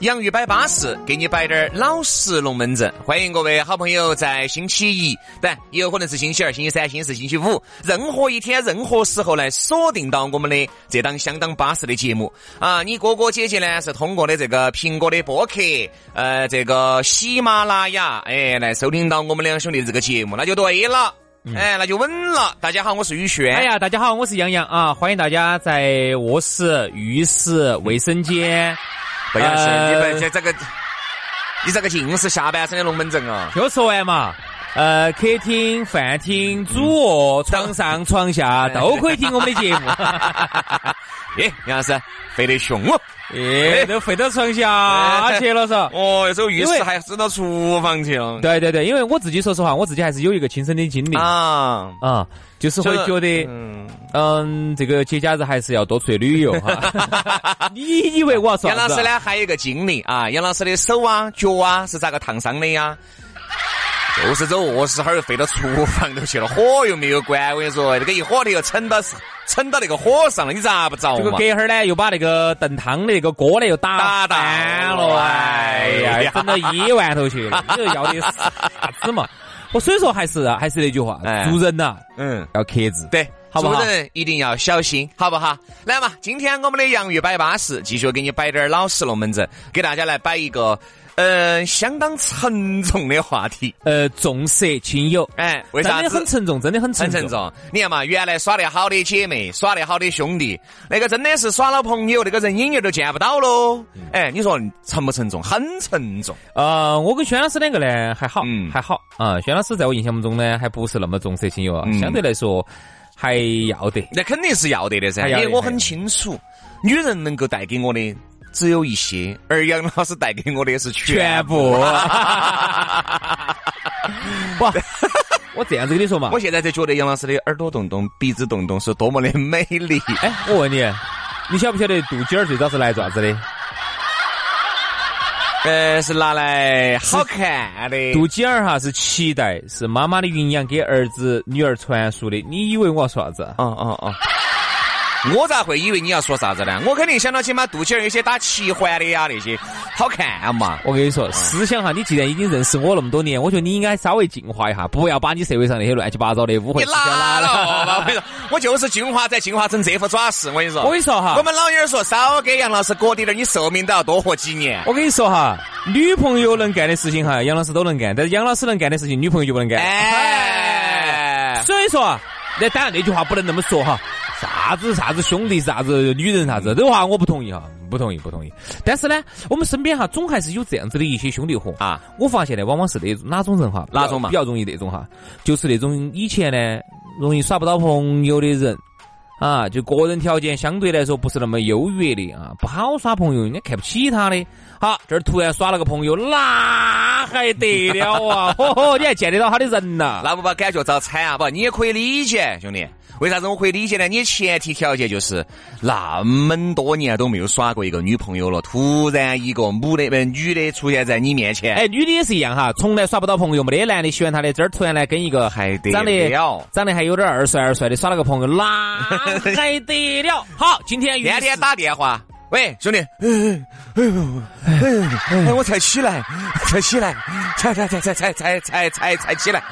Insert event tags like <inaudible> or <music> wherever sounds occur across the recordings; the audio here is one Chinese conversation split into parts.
洋芋摆巴适，给你摆点儿老实龙门阵。欢迎各位好朋友在星期一，对，也有可能是星期二、星期三、星期四、星期五，任何一天、任何时候来锁定到我们的这档相当巴适的节目啊！你哥哥姐姐呢是通过的这个苹果的播客，呃，这个喜马拉雅，哎，来收听到我们两兄弟这个节目，那就对了，哎，那就稳了。大家好，我是宇轩。哎呀，大家好，我是杨洋啊！欢迎大家在卧室、浴室、卫生间。不要信，你们这这个，你这个尽是下半身的龙门阵啊！就说完嘛，呃，客厅、饭厅、主卧、床上、床下都可以听我们的节目。<laughs> 耶，杨老师肥得凶哦！耶，都飞到床下去了，是哦，有时候浴室还伸到厨房去了。对对对，因为我自己说实话，我自己还是有一个亲身的经历啊啊，就是会觉得，嗯，这个节假日还是要多出去旅游哈。<laughs> 你以为我要说？杨老师呢，还有一个经历啊，杨老师的手啊、脚啊是咋个烫伤的呀？就是走卧室哈儿飞到厨房头去了，火又没有关。我跟你说，那个一火头又撑到撑到那个火上了，你咋不着这个隔哈儿呢，又把那个炖汤的那个锅呢又打翻了，哎呀，整到医院头去了。你又要的啥子嘛？<laughs> 我所以说还是还是那句话，做人呐，嗯，要克制，对，做人一定要小心，好不好？来嘛，今天我们的洋芋摆巴适，继续给你摆点老实龙门阵，给大家来摆一个。呃，相当沉重的话题。呃，重色轻友，哎，为啥真的很沉重，真的很沉重。你看嘛，原来耍得好的姐妹，耍得好的兄弟，那个真的是耍了朋友，那个人影儿都见不到喽。哎，你说沉不沉重？很沉重。呃，我跟轩老师两个呢还好，还好啊。轩老师在我印象当中呢，还不是那么重色轻友啊，相对来说还要得。那肯定是要得的噻，因为我很清楚，女人能够带给我的。只有一些，而杨老师带给我的是全部。不，<laughs> 我这样子跟你说嘛，我现在才觉得杨老师的耳朵洞洞、鼻子洞洞是多么的美丽。哎，我问你，你晓不晓得肚脐儿最早是来做啥子的？<laughs> 呃，是拿来好看的。肚脐儿哈是脐带，是妈妈的营养给儿子、女儿传输的。你以为我要说啥子？哦哦哦。<laughs> 我咋会以为你要说啥子呢？我肯定想到起嘛肚脐儿有些打七环的呀，那些好看嘛。我跟你说，思想哈，你既然已经认识我那么多年，我觉得你应该稍微进化一下，不要把你社会上那些乱七八糟的污秽思想拉了。<laughs> 我跟你说，我就是进化，再进化成这副爪式。我跟你说，我跟你说哈，我们老儿说少给杨老师裹点点，你寿命都要多活几年。我跟你说哈，女朋友能干的事情哈，杨老师都能干，但是杨老师能干的事情，女朋友就不能干。哎，所以说，那当然那句话不能那么说哈。啥子啥子兄弟啥子女人啥子，这话我不同意哈，不同意不同意。但是呢，我们身边哈总还是有这样子的一些兄弟伙啊。我发现呢，往往是那哪种人哈，哪种嘛，比较容易那种哈，就是那种以前呢容易耍不到朋友的人啊，就个人条件相对来说不是那么优越的啊，不好耍朋友，人家看不起他的。好，这儿突然耍了个朋友，那还得了啊？嚯 <laughs> 嚯，你还见得到他的人呐？那不把感觉遭惨啊？不，你也可以理解，兄弟。为啥子我可以理解呢？你前提条件就是那么多年都没有耍过一个女朋友了，突然一个母的不女的出现在你面前，哎，女的也是一样哈，从来耍不到朋友，没得男的喜欢她的，这儿突然来跟一个还得长得长得还有点二帅二帅的耍了个朋友，那 <laughs> 还得了？好，今天天天打电话，喂，兄弟，哎哎哎，我才起来，才起来，才才才才才才才才才起来。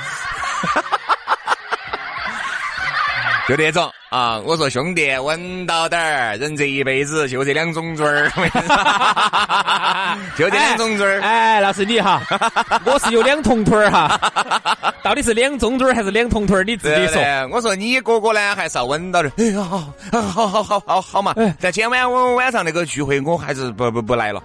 就这种啊！我说兄弟，稳到点儿，人这一辈子就这两种嘴儿，<laughs> 就这两种嘴儿。哎，那是你哈，我是有两铜腿儿哈。到底是两中嘴儿还是两铜腿儿？你自己说。我说你哥哥呢，还是要稳到点儿。哎呀，好，好好好好好嘛。但今晚我晚上那个聚会，我还是不不不来了。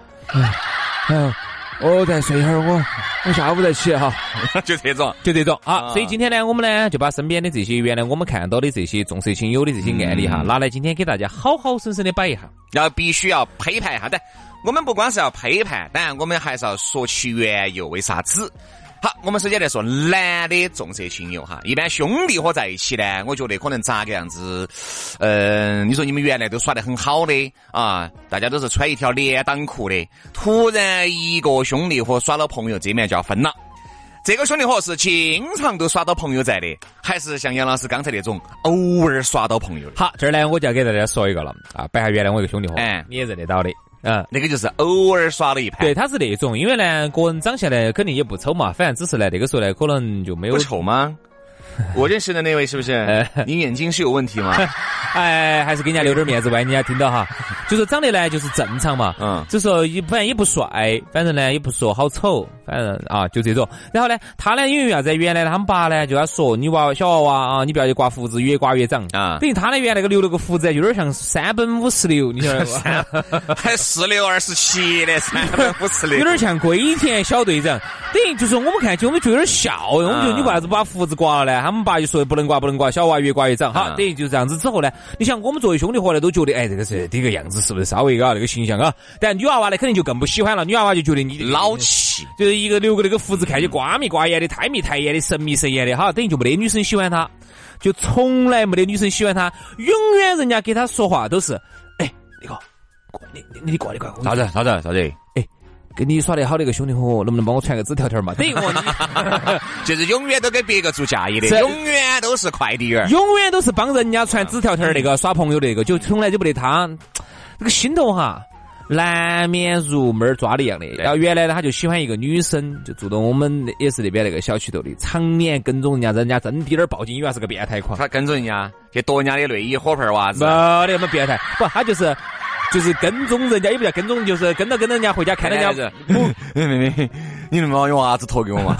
嗯，我再睡一会儿，我我下午再起哈。<laughs> 就这种，就这种啊。所以今天呢，我们呢就把身边的这些原来我们看到的这些重色轻友的这些案例哈，拿来今天给大家好好生生的摆一下。要必须要批判一下的。我们不光是要批判，当然我们还是要说其缘由，为啥子？好，我们首先来说男的重色轻友哈，一般兄弟伙在一起呢，我觉得可能咋个样子？嗯，你说你们原来都耍得很好的啊，大家都是穿一条连裆裤的，突然一个兄弟伙耍了朋友，这面就要分了。这个兄弟伙是经常都耍到朋友在的，还是像杨老师刚才那种偶尔耍到朋友的？好，这儿呢我就要给大家说一个了啊，摆下原来我一个兄弟伙，哎，你也认得到的。嗯，那个就是偶尔耍了一盘。对，他是那种，因为呢，个人长相呢，肯定也不丑嘛，反正只是呢，那个时候呢，可能就没有。不丑吗？<laughs> 我认识的那位是不是？你眼睛是有问题吗？<laughs> 哎，还是给人家留点面子，万一人家听到哈。<laughs> 就是长得呢，就是正常嘛。嗯。就说也反正也不帅，反正呢也不说好丑，反正啊就这种。然后呢，他呢因为啥子？原来他们爸呢就要说你娃娃小娃娃啊，你不要去刮胡子，越刮越长啊。等于他呢原来那个留了个胡子，有点像三本五十六，你晓得不？还四六二十七的三本五十六，有点像龟田小队长。等于就是我们看起我们就有点笑，我们觉得你为啥子把胡子刮了呢？他们爸就说不能刮，不能刮，小娃越刮越长。好，等于就这样子之后呢，你想我们作为兄弟伙呢，都觉得哎，这个是这个样子是不是稍微啊那个形象啊？但女娃娃呢，肯定就更不喜欢了。女娃娃就觉得你老气，就是一个留个那个胡子，看起瓜米瓜眼的，太眉太眼的，神秘神眼的。哈，等于就没得女生喜欢他，就从来没得女生喜欢他。永远人家给他说话都是，哎，那个，你你你过来过来，啥子啥子啥子？哎。跟你耍得好的一个兄弟伙，能不能帮我传个纸条条嘛？<laughs> 等于我，<laughs> 就是永远都给别个做嫁衣的，永远都是快递员，永远都是帮人家传纸条条那个耍朋友那个，就从来就不得他，这个心头哈，难免如猫抓的一样的。然后原来呢，他就喜欢一个女生，就住到我们也是那边那个小区头的，常年跟踪人家，人家真滴点报警，以为是个变态狂。他跟踪人家去夺人家的内衣火盆袜子，没得那么变态，不，他就是。就是跟踪人家，也不叫跟踪，就是跟着跟着人家回家看人家。妹妹，你能把我娃子脱给我吗？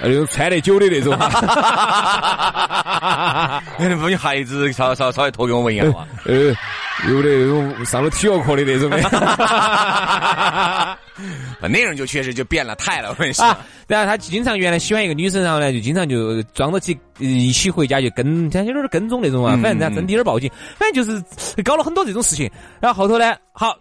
那种穿得久的那种。你能把你孩子稍稍稍微脱给我闻一下嘛？呃，有的那种上了体育课的那种。内容就确实就变了态了，我跟你说。然后他经常原来喜欢一个女生，然后呢就经常就装着起一起回家就跟，像有点跟踪那种啊。反正人家真滴点报警，反正就是搞了很多这种事情。然后后头呢，好，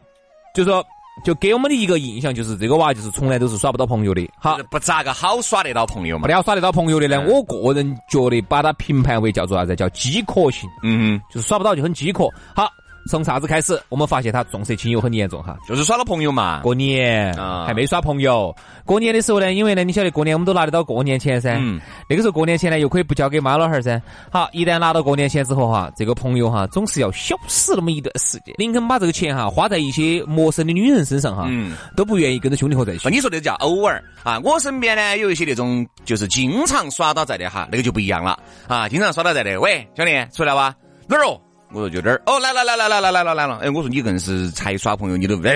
就说就给我们的一个印象就是这个娃就是从来都是耍不到朋友的。好，不咋个好耍得到朋友嘛。不好耍得到朋友的呢，我个人觉得把他评判为叫做啥子？叫饥渴型。嗯，就是耍不到就很饥渴。好。从啥子开始？我们发现他重色轻友很严重哈，就是耍了朋友嘛。过年啊还没耍朋友。过年的时候呢，因为呢，你晓得过年我们都拿得到过年钱噻。嗯。那个时候过年钱呢，又可以不交给妈老汉儿噻。好，一旦拿到过年钱之后哈，这个朋友哈，总是要消失那么一段时间。宁肯把这个钱哈花在一些陌生的女人身上哈，嗯，都不愿意跟着兄弟伙在一起。你说的叫偶尔啊，我身边呢有一些那种就是经常耍到在的哈，那个就不一样了啊，经常耍到在的。喂，兄弟，出来吧？哪儿哦？我说就这儿哦，来了来了来了来了来了，哎，我说你硬是才耍朋友，你都不得，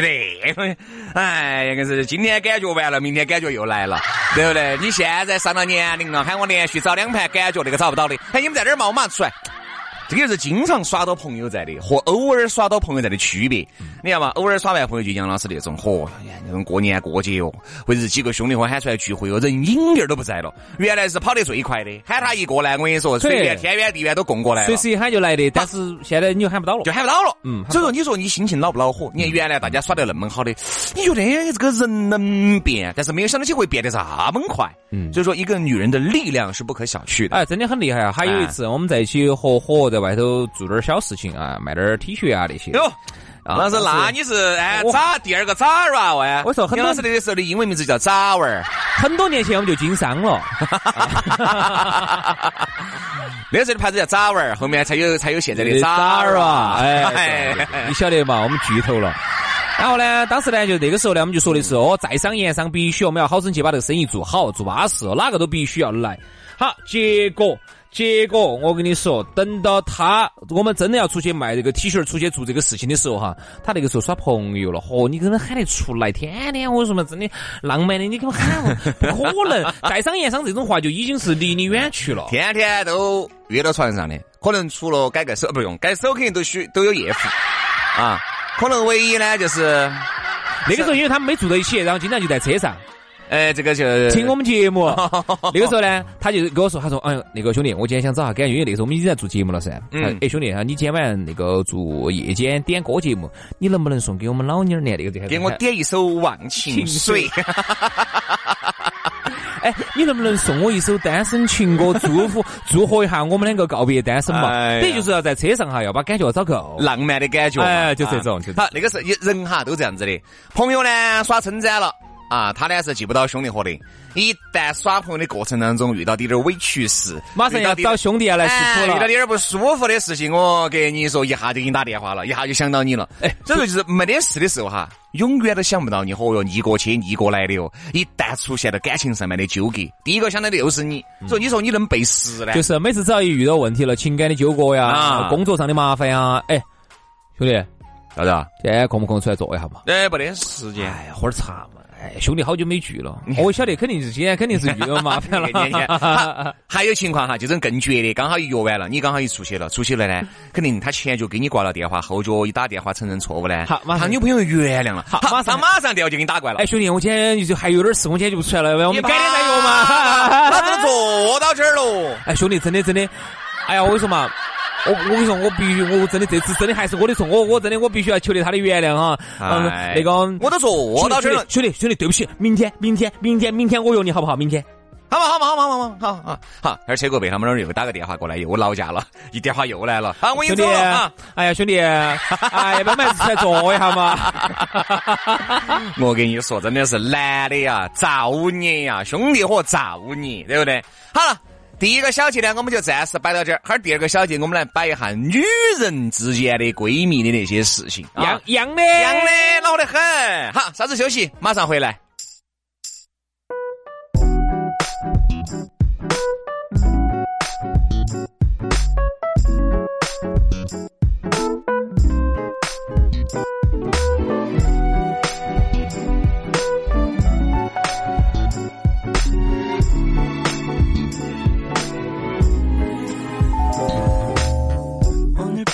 哎，更是今天感觉完了，明天感觉又来了，对不对？你现在上了年龄了，喊我连续找两盘，感觉那个找不到的，哎，你们在这儿嘛？我马上出来。这个是经常耍到朋友在的，和偶尔耍到朋友在的区别。你看嘛？偶尔耍完朋友就杨老师那种，嚯，那种过年过节哦，或者是几个兄弟伙喊出来聚会哦，人影儿都不在了。原来是跑得最快的，喊他一过来，我跟你说，随便天远地远都供过来随时一喊就来的。但是现在你就喊不到了，就喊不到了。嗯，所以说你说你心情恼不恼火？你看原来大家耍得那么好的，你觉得这个人能变，但是没有想到起会变得这么快。嗯，所以说一个女人的力量是不可小觑的。哎，真的很厉害啊！还有一次我们在一起合伙在。外头做点小事情啊，卖点 T 恤啊那些。哟，老师，那你是哎咋第二个咋儿娃娃？我说很多时那个时候的英文名字叫咋娃儿。很多年前我们就经商了。<laughs> 那时候的牌子叫咋娃儿，后面才有才有现在的咋儿娃。哎，你晓得嘛？我们巨头了。然后呢，当时呢，就那个时候呢，我们就说的是哦，在商言商，必须我们要好生去把这个生意做好，做巴适，哪个都必须要来。好，结果。结果我跟你说，等到他我们真的要出去卖这个 T 恤，出去做这个事情的时候哈，他那个时候耍朋友了，嚯，你跟他喊得出来，天天我说嘛，真的浪漫的，你给我喊，不可能，在商言商这种话就已经是离你远去了，天天都约到船上的，可能除了改个手不用改手，肯定都需都有夜壶啊。可能唯一呢就是那个时候，因为他们没住在一起，然后经常就在车上。哎，这个就听我们节目。<laughs> 那个时候呢，他就跟我说，他说，哎，那个兄弟，我今天想找下感觉，因为那时候我们已经在做节目了噻。嗯。哎，兄弟哈，你今晚那个做夜间点歌节目，你能不能送给我们老妞儿呢？那个给我点一首《忘情水》。<laughs> 哎，你能不能送我一首单身情歌，祝福 <laughs> 祝贺一下我们两个告别单身嘛？等于就是要在车上哈，要把感觉找够，浪漫的感觉。哎，就这种，就好。那个是人哈都这样子的，朋友呢耍称赞了啊，他呢是记不到兄弟伙的。一旦耍朋友的过程当中遇到点点委屈事，马上要找兄弟要来诉苦了。遇到点不舒服的事情，我给你说，一下就给你打电话了，一下就想到你了。哎，所以说就是没得事的时候哈，永远都想不到你。嚯哟，逆过去逆过来的哟。一旦出现了感情上面的纠葛，第一个想到的又是你。所以你说你能背时呢？就是每次只要一遇到问题了，情感的纠葛呀，工作上的麻烦呀，哎，兄弟，咋子啊？今天空不空出来坐一下嘛？哎，没得时间，哎呀，喝点茶嘛。哎，兄弟，好久没聚了，我晓得肯定是今天肯定是遇到麻烦了。<laughs> 还有情况哈，这种更绝的，刚好一约完了，你刚好一出去了，出去了呢，肯定他前脚给你挂了电话，后脚一打电话承认错误呢，好，他女朋友原谅了，好，马上马上电话就给你打过来了。哎，兄弟，我今天就还有点事，我今天就不出来了，我们改天再约嘛。<laughs> 老子坐到这儿喽。<laughs> 哎，兄弟，真的真的，哎呀，我跟你说嘛。我我跟你说，我必须，我真的这次真的还是我的错，我我真的我必须要求得他的原谅哈。嗯，那个我都坐到这儿了，兄弟兄弟，对不起，明天明天明天明天我约你好不好？明天，好嘛好嘛好嘛好嘛好啊好，而车过被他们那儿又打个电话过来，又老家了，一电话又来了。啊，我兄弟，哎呀兄弟，哎，要不要出来坐一下嘛？<laughs> 我跟你说，真的是男的呀，造孽呀，兄弟伙造孽，对不对？好了。第一个小节呢，我们就暂时摆到这儿。哈儿，第二个小节，我们来摆一下女人之间的闺蜜的那些事情。样样的，样的，老得很。好，稍事休息，马上回来。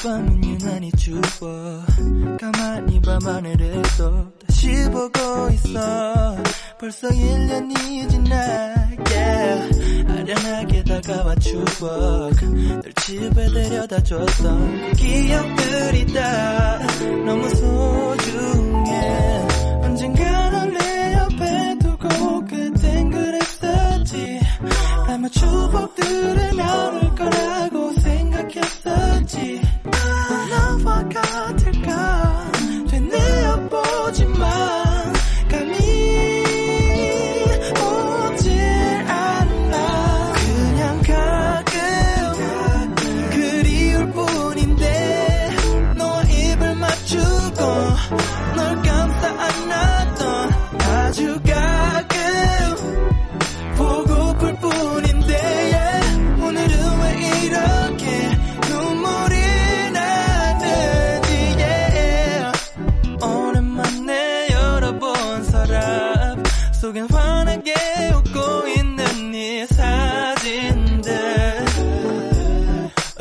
밤은 유난히 추워. 가만히 밤하늘을 또 다시 보고 있어. 벌써 1년이 지나 yeah. 아련하게 다가와 추억. 널 집에 데려다 줬던 그 기억들이 다 너무 소중해. 언젠가 널내 옆에 두고 그땐 그랬었지. 아마 추억들은 나올 거라고 God.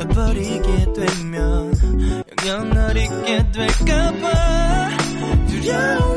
버리게 되면 영영 널 잊게 될까봐 두려워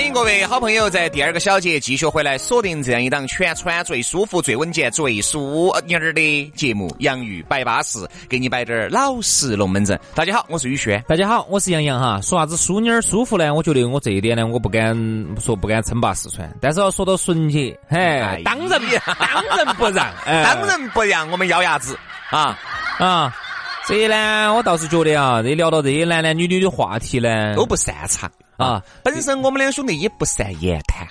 欢迎各位好朋友在第二个小节继续回来锁定这样一档全川最舒服、最稳健、最舒妮儿的节目《洋芋摆巴士》，给你摆点儿老实龙门阵。大家好，我是宇轩。大家好，我是杨洋哈。说啥子淑妮儿舒服呢？我觉得我这一点呢，我不敢说不敢称霸四川，但是要说到纯洁，嘿，当仁 <laughs> 当仁不让，<laughs> 当仁不让，我们咬牙子啊啊！所以呢，我倒是觉得啊，这聊到这些男男女女的话题呢，都不擅长。啊，本身我们两兄弟也不善言谈，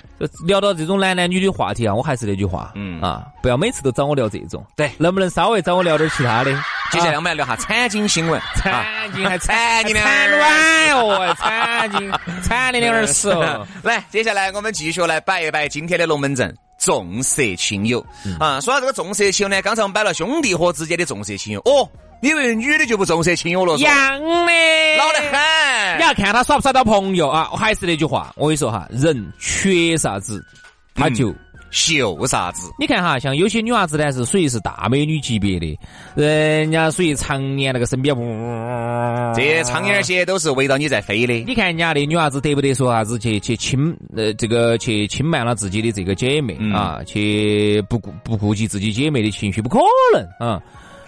聊到这种男男女女话题啊，我还是那句话，嗯。啊，不要每次都找我聊这种，对，能不能稍微找我聊点其他的？接下来我们来聊下产经新闻，<laughs> 产经还产经产卵哦，产经产的两耳屎哦。<laughs> 来，接下来我们继续来摆一摆今天的龙门阵，重色轻友啊。说到这个重色轻友呢，刚才我们摆了兄弟伙之间的重色轻友哦。你以为女的就不重色轻友了？一样的，老得很。你要看他耍不耍到朋友啊？还是那句话，我跟你说哈，人缺啥子，他就秀啥子。你看哈，像有些女娃子呢，是属于是大美女级别的，人家属于常年那个身边，这些苍蝇些都是围绕你在飞的。你看人家的女娃子得不得说啥子去去轻呃这个去轻慢了自己的这个姐妹啊？去不顾不顾及自己姐妹的情绪，不可能啊！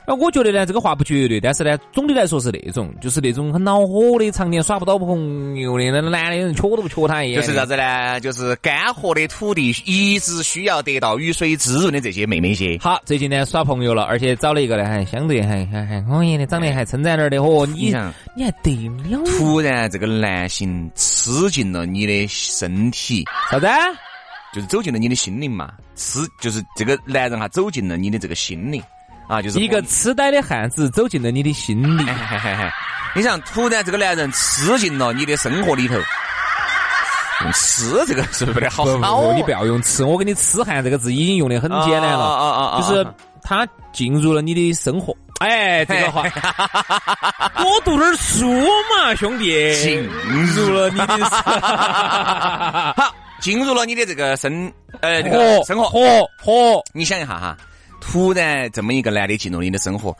啊，我觉得呢，这个话不绝对，但是呢，总的来说是那种，就是那种很恼火的，常年耍不到朋友的，那男的人缺都不缺他一眼。就是啥子呢？就是干涸的土地一直需要得到雨水滋润的这些妹妹些。好，最近呢耍朋友了，而且找了一个呢，还相对还还还可以的，长得还称赞点的。嚯，你你还得了？突然这个男性吃进了你的身体，啥子？就是走进了你的心灵嘛？吃就是这个男人哈，走进了你的这个心灵。啊，就是一个痴呆的汉子走进了你的心里。<laughs> 你想，突然这个男人吃进了你的生活里头，用吃这个是不是不太好？不，你不要用吃，我给你“痴汉”这个字已经用的很简单了。啊啊啊！就是他进入了你的生活。哎，这个话，多读点书嘛，兄弟。进入了你的，<laughs> 好，进入了你的这个生，呃，这个生活。活活，你想一下哈。突然，这么一个男的进入你的生活，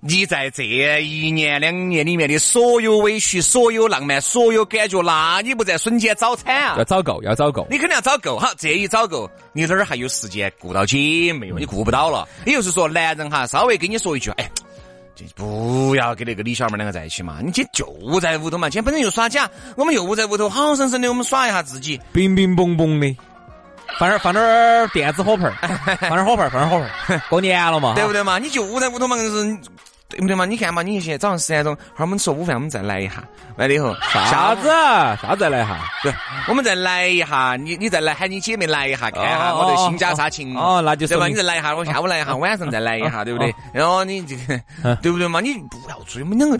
你在这一年两年里面的所有委屈、所有浪漫、所有感觉，那你不在瞬间找惨啊？要找够，要找够，你肯定要找够。好，这一找够，你哪儿还有时间顾到姐妹？你顾不到了。也就是说，男人哈，稍微跟你说一句，哎，就不要跟那个李小妹两个在一起嘛。你今就在屋头嘛，今天本身就耍假，我们又在屋头好生生的，我们耍一下自己，冰冰嘣嘣的。放点放点电子火盆儿，<laughs> 放点火盆儿，放点火盆儿。<laughs> 过年了嘛，对不对嘛？你就在屋头嘛，是对不对嘛？你看嘛，你现在早上十点钟，哈儿我们吃午饭，我们再来一下，完了以后啥子？啥再来一下？对，我们再来一下，你你再来喊你姐妹来一下，看下我的新家啥情哦，那就对吧？你再来一下，我下午来一下，<laughs> 晚上再来一下，对不对？然后你这个对不对嘛？你不要追我们两个。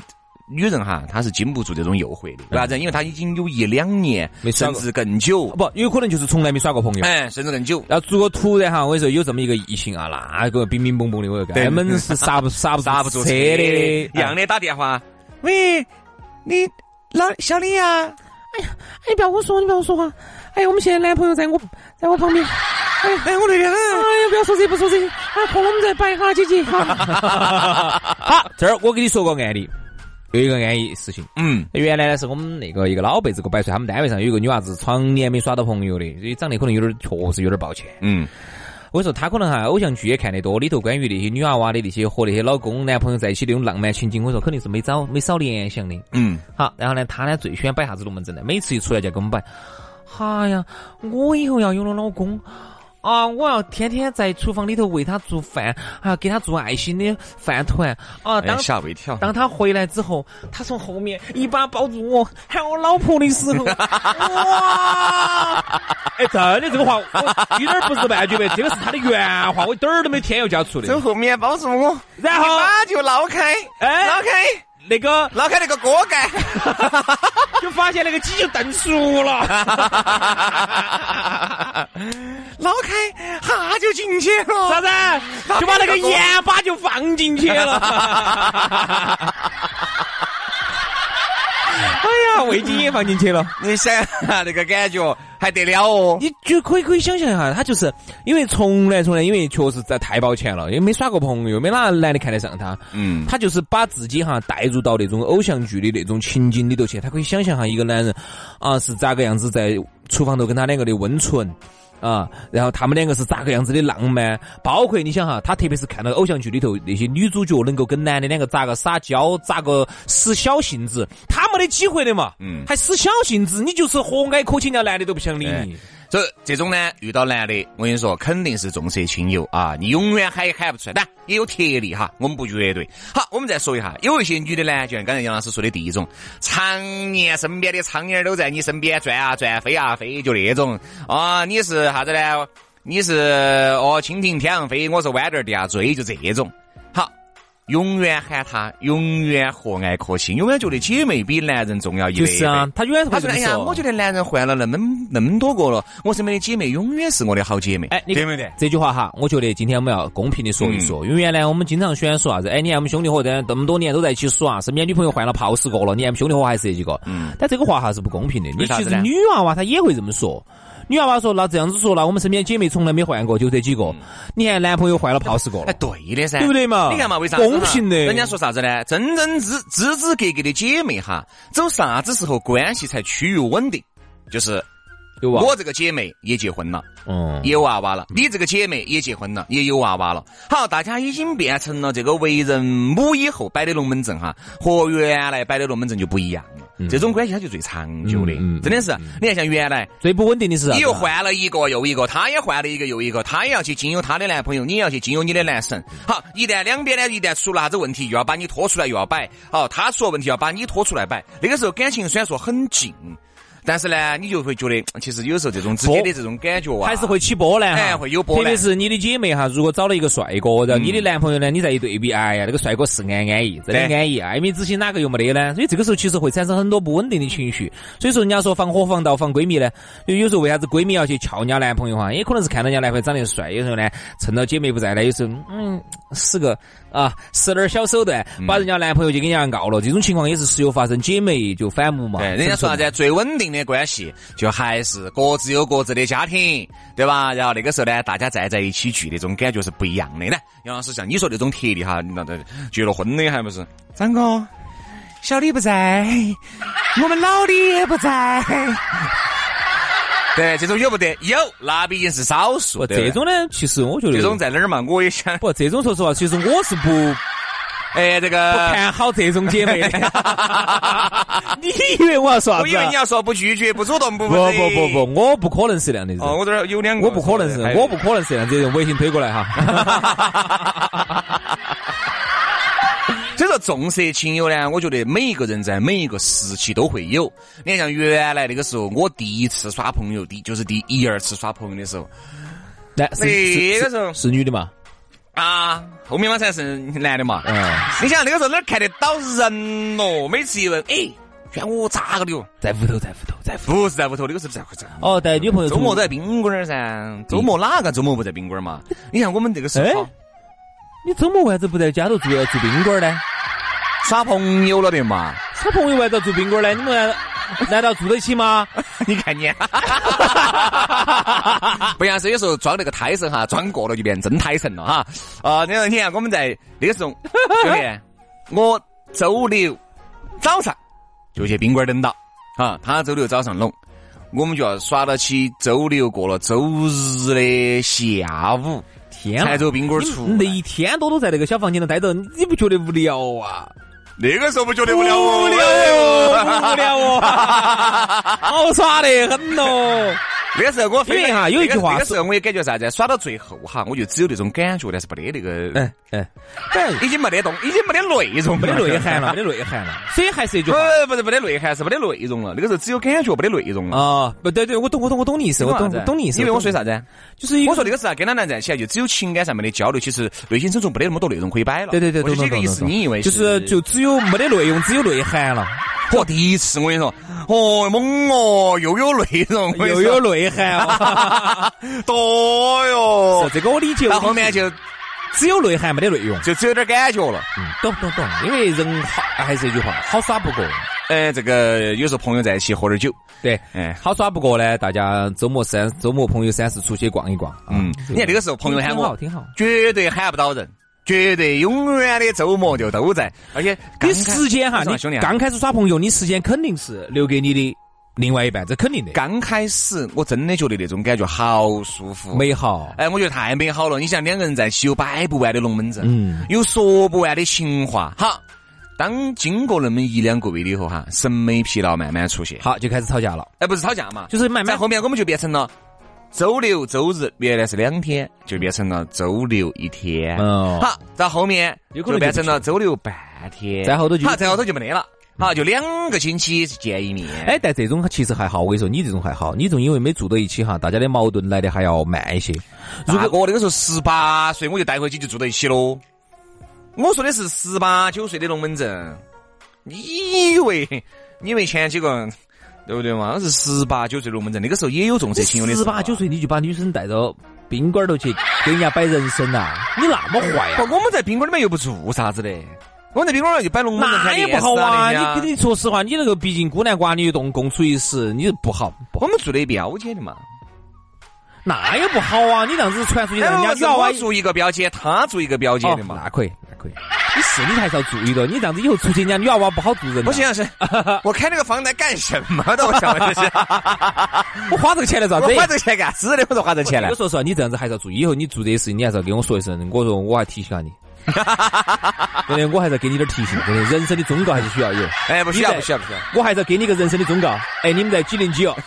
女人哈，她是经不住这种诱惑的，为啥子？因为她已经有一两年，甚至更久，不，有可能就是从来没耍过朋友，哎，甚至更久。要如果突然哈，我跟你说有这么一个异性啊，那个冰冰蹦蹦的，我根本是刹不刹不刹不住车的，一样的打电话，喂，你老小李呀？哎呀，哎，不要我说，你不要我说话。哎呀，我们现在男朋友在我在我旁边。哎，哎，我那边。哎呀，不要说这，不说这，啊，和我们再摆哈，姐姐。<laughs> 好，这儿我给你说个案例。有一个安逸事情，嗯，原来呢是我们那个一个老辈子给我摆出来，他们单位上有一个女娃子，常年没耍到朋友的，所以长得可能有点，确实有点抱歉，嗯，我说他可能哈偶像剧也看得多，里头关于那些女娃娃的那些和那些老公男朋友在一起那种浪漫情景，我说肯定是没找没少联想的，嗯，好，然后呢，他呢最喜欢摆啥子龙门阵呢？每次一出来就跟我们摆，哎呀，我以后要有了老公。啊，我要天天在厨房里头为他做饭，还要给他做爱心的饭团啊。当吓我一跳。当他回来之后，他从后面一把抱住我，喊我老婆的时候，哇！<laughs> 哎，真的这个话，我一点不是半句白，这个是他的原话，我一点儿都没添油加醋的。从后面抱住我，然后把就捞开，哎，捞开。那个捞开那个锅盖，<laughs> 就发现那个鸡就炖熟了。<laughs> 捞开，哈就进去了。啥子？就把那个盐巴就放进去了。<laughs> 哎呀，味精也放进去了。你想那个感觉还得了哦？你就可以可以想象一下，他就是因为从来从来，因为确实在太抱歉了，因为没耍过朋友，没哪个男的看得上他。嗯，他就是把自己哈带入到那种偶像剧的那种情景里头去，他可以想象哈一个男人啊是咋个样子在厨房头跟他两个的温存。啊，然后他们两个是咋个样子的浪漫？包括你想哈，他特别是看到偶像剧里头那些女主角能够跟男的两个咋个撒娇，咋个使小性子，他没得机会的嘛。嗯，还使小性子，你就是和蔼可亲，人家男的都不想理你。这这种呢，遇到男的，我跟你说，肯定是重色轻友啊！你永远喊也喊不出来，但也有特例哈，我们不绝对。好，我们再说一下，有一些女的呢，就像刚才杨老师说的第一种，常年身边的苍蝇都在你身边转啊转，飞啊飞，就那种啊，你是啥子呢？你是哦，蜻蜓天上飞，我是弯点地下追，就这种。永远喊他，永远和蔼可亲，永远觉得姐妹比男人重要一倍。就是啊，他永远他说：“哎呀，我觉得男人换了那么那么多个了，我身边的姐妹永远是我的好姐妹。”哎，你对不对？这句话哈，我觉得今天我们要公平的说一说，因为原来我们经常喜欢说啥子？哎，你看我们兄弟伙这这么多年都在一起耍，身边女朋友换了炮十个了，你看我们兄弟伙还是这几个。嗯。但这个话哈是不公平的，你其实女娃娃她也会这么说。女娃娃说：“那这样子说，那我们身边姐妹从来没换过，就这几个。你看男朋友换了泡十个，哎，对的噻，对不对嘛？你看嘛，为啥公平的？人家说啥子呢？真真知知知格格的姐妹哈，走啥子时候关系才趋于稳定？就是。”我这个姐妹也结婚了，嗯，也有娃娃了。你这个姐妹也结婚了，也有娃娃了。好，大家已经变成了这个为人母以后摆的龙门阵哈，和原来摆的龙门阵就不一样了。这种关系它就最长久的，真的是。你看，像原来最不稳定的是，你又换了一个又一个，她也换了一个又一个，她也要去经由她的男朋友，你也要去经由你的男神。好，一旦两边呢，一旦出了啥子问题，又要把你拖出来，又要摆。好，他出了问题要把你拖出来摆。那个时候感情虽然说很近。但是呢，你就会觉得，其实有时候这种之间的这种感觉啊，还是会起波澜哈，会有波澜。特别是你的姐妹哈，如果找了一个帅哥，然后你的男朋友呢，你再一对比，哎呀，那个帅哥是安安逸，真的安逸，爱美之心哪个又没得呢？所以这个时候其实会产生很多不稳定的情绪。所以说，人家说防火防盗防闺蜜呢，就有时候为啥子闺蜜要去撬人家男朋友哈？也可能是看到人家男朋友长得帅，有时候呢，趁到姐妹不在呢，有时候嗯，使个啊，使点小手段，把人家男朋友就给人家告了。这种情况也是时有发生，姐妹就反目嘛。对，人家说啥子？最稳定的关系。就还是各自有各自的家庭，对吧？然后那个时候呢，大家站在一起聚那种感觉是不一样的呢。杨老师像你说那种特例哈，那那结了婚的还不是？张哥，小李不在，我们老李也不在。<laughs> 对，这种有不得？有，那毕竟是少数。这种呢，其实我觉得这种在哪儿嘛？我也想不，这种说实话，其实我是不。哎，这个不看好这种姐妹。<laughs> 你以为我要说啥子？我以为你要说不拒绝、不主动、不不不不不，我不可能是这样的人。哦，我这儿有两个。我不可能是，我不可能是这样子，微信推过来哈。所以说，重色轻友呢，我觉得每一个人在每一个时期都会有。你看，像原来那个时候，我第一次耍朋友，第就是第一二次耍朋友的时候，那那个时候是女的嘛？啊，后面嘛才是男的嘛。嗯，你想那个时候哪看得到人咯？每次一问，哎，劝我咋个的哟？在屋头，在屋头，在不是在屋头，那个时候不在屋头。哦，带女朋友。周末在宾馆儿噻。周末哪个周末不在宾馆嘛？你看我们这个时候，你周末为啥子不在家头住住宾馆呢？耍朋友了的嘛。耍朋友为啥子住宾馆呢？你们？难道住得起吗？<laughs> 你看你，<laughs> 不像是有时候装那个胎神哈，装过了就变真胎神了哈。啊，你看，你看，我们在那个时候，<laughs> 兄弟，我周六早上就去宾馆等到，啊，他周六早上弄，我们就要耍到起周六过了周日的下午，天才走宾馆出。那一天多都在那个小房间里待着，你不觉得无聊啊？那个时候不觉得无聊哦无聊哦，无聊哦，<laughs> 好耍得很哦。那个时候我因为哈有一句话那个时候我也感觉啥子，耍到最后哈，我就只有那种感觉，但是没得那个，嗯嗯，已经没得动，已经没得内容，没得内涵了，没得内涵了。<laughs> 所以还是一句话，不是没得内涵，是没得内容了。那个时候只有感觉，没得内容了。啊，不对对，我懂我懂我懂你意思，我懂懂你意思。因为我说啥子？就是我说那个时候跟他男在一起，就只有情感上面的交流，其实内心深处没得那么多内容可以摆了。对对对，懂这个意思。你以为就是就只有没得内容，只有内涵了。嚯，第一次我跟你说，哦，猛哦，又有内容，<laughs> 又有内涵，<laughs> 多哟。这个我理解。到后面就只有内涵没得内容，就只有点感觉了。嗯，懂懂懂。因为人好，还是一句话，好耍不过。呃，这个有时候朋友在一起喝点酒，对，哎，好耍不过呢。大家周末三周末朋友三四出去逛一逛。嗯，你看那个时候朋友喊我，挺好，绝对喊不到人。绝对永远的周末就都在，而且你时间哈，你兄弟刚开始耍朋友，你时间肯定是留给你的另外一半，这肯定的。刚开始我真的觉得那种感觉好舒服、美好，哎，我觉得太美好了。你想两个人在一起有摆不完的龙门阵，嗯，有说不完的情话。好，当经过那么一两个月以后哈，审美疲劳慢慢出现，好就开始吵架了。哎，不是吵架嘛，就是慢慢后面我们就变成了。周六周日原来是两天，就变成了周六一天。哦，好，到后面就变成了周六半天。在后头就好，在后头就没得了。好，就两个星期见一面。哎，但这种其实还好。我跟你说，你这种还好，你这种因为没住到一起哈，大家的矛盾来的还要慢一些。如果我那个时候十八岁，我就带回去就住到一起喽。我说的是十八九岁的龙门阵，你以为你以为前几个？对不对嘛？那是十八九岁龙门阵，那个时候也有重色轻友的。十八九岁你就把女生带到宾馆头去给人家摆人生呐？你那么坏啊？不，我们在宾馆里面又不做啥子的。我们在宾馆里就摆龙门阵那也不好啊！你跟你说实话，你那个毕竟孤男寡女共共处一室，你不好。我们住的标间的嘛。那也不好啊！你这样子传出去，人家女娃娃住一个标间，他住一个标间的嘛？那可以，那可以。你是你还是要注意的，你这样子以后出去，人家女娃娃不好做人。不行，是，<laughs> 我开那个房来干什么的？<laughs> 我想问的是，我花这个钱来咋子？花这个钱干是的，我说花这钱来。我说实话，你这样子还是要注意，以后你做这些事情，你还是要跟我说一声。我说我还提醒下你。<laughs> 对的，我还是要给你点提醒，对的，人生的忠告还是需要有。哎，不需要，不需要，不需要。我还是要给你一个人生的忠告。哎，你们在几零几哦？<laughs>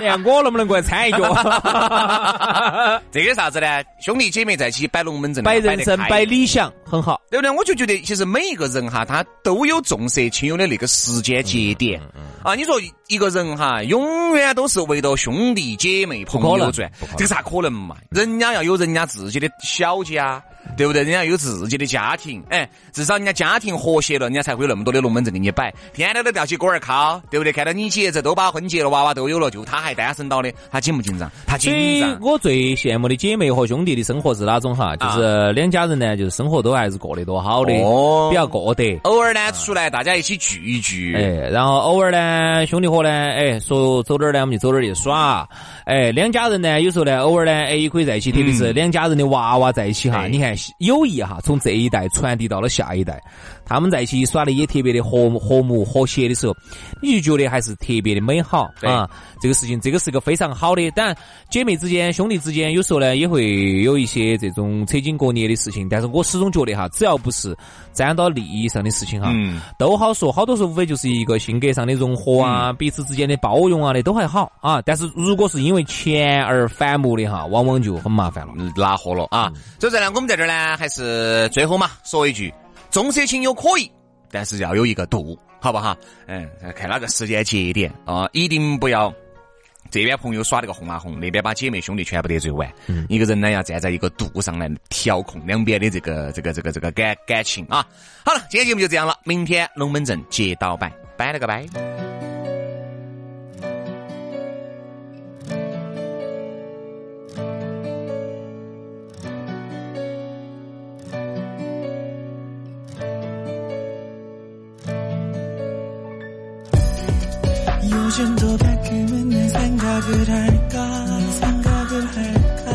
你看我能不能过来掺一脚？<laughs> 这个啥子呢？兄弟姐妹在一起摆龙门阵，摆人生，摆理想，很好，对不对？我就觉得，其实每一个人哈，他都有重色轻友的那个时间节点啊。你说一个人哈，永远都是围着兄弟姐妹朋友转，这个咋可能嘛？人家要有人家自己的小家。对不对？人家有自己的家庭，哎，至少人家家庭和谐了，人家才会有那么多的龙门阵给你摆，天天都吊起锅儿烤，对不对？看到你姐这都把婚结了，娃娃都有了，就他还单身到的，他紧不紧张？他紧张。我最羡慕的姐妹和兄弟的生活是哪种哈？就是两家人呢，就是生活都还是过得多好的，哦比较过得。偶尔呢出来，大家一起聚一聚，哎，然后偶尔呢兄弟伙呢，哎，说走哪儿呢，我们就走哪儿去耍，哎，两家人呢有时候呢偶尔呢，哎也可以在一起，特别是两家人的娃娃在一起哈，你看。友谊哈，从这一代传递到了下一代，他们在一起耍的也特别的和和睦和谐的时候，你就觉得还是特别的美好啊。这个事情，这个是个非常好的。当然，姐妹之间、兄弟之间，有时候呢也会有一些这种扯筋割裂的事情。但是我始终觉得哈，只要不是沾到利益上的事情哈，都好说。好多时候无非就是一个性格上的融合啊，彼此之间的包容啊的都还好啊。但是如果是因为钱而反目的哈，往往就很麻烦了，拉货了啊。所以呢，我们在这儿呢，还是最后嘛，说一句：重色轻友可以，但是要有一个度，好不好？嗯，看哪个时间节点啊，一定不要。这边朋友耍那个红啊红，那边把姐妹兄弟全部得罪完。嗯一个人呢要站在一个度上来调控两边的这个这个这个这个感感情啊。好了，今天节目就这样了，明天龙门阵接到摆，拜了个拜。 요즘도 가끔은 내 생각을 할까? 생각을 할까?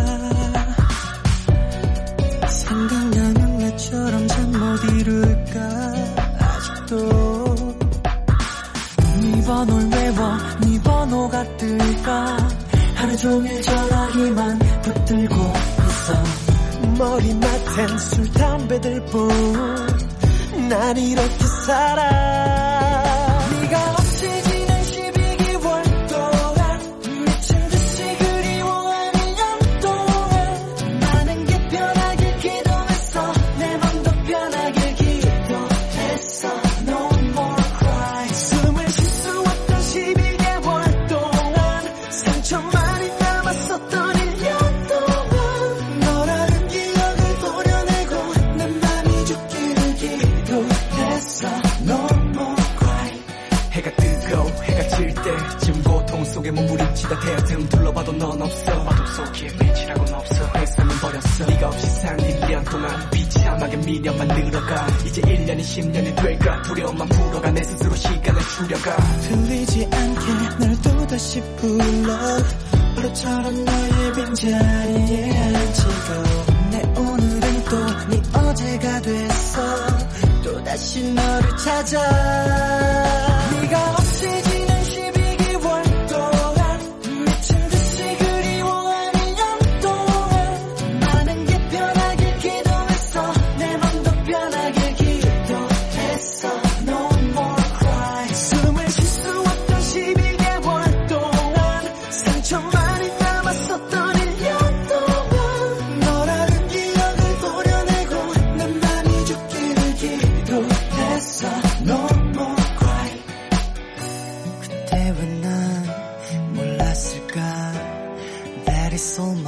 생각나는 내처럼 잠 못 이룰까? 아직도. 네 번호를 외워 네 번호가 뜰까? 하루 종일 전화기만 붙들고 있어. 머리맡엔 술 담배들 뿐난 이렇게 살아. 다 대여템 둘러봐도 넌 없어. 맛없어 없기에 빛이라곤 없어. 내 삶은 버렸어. 네가 없이 산 1년 동안 비참하게 미련만 늘어가. 이제 1년이 10년이 될까? 두려움만 풀어가 내 스스로 시간을 줄여가. 들리지 않게 널 또다시 불러. 바로처럼 너의 빈자리에 앉히고. 내 오늘은 또네 어제가 됐어. 또다시 너를 찾아. 네가 soul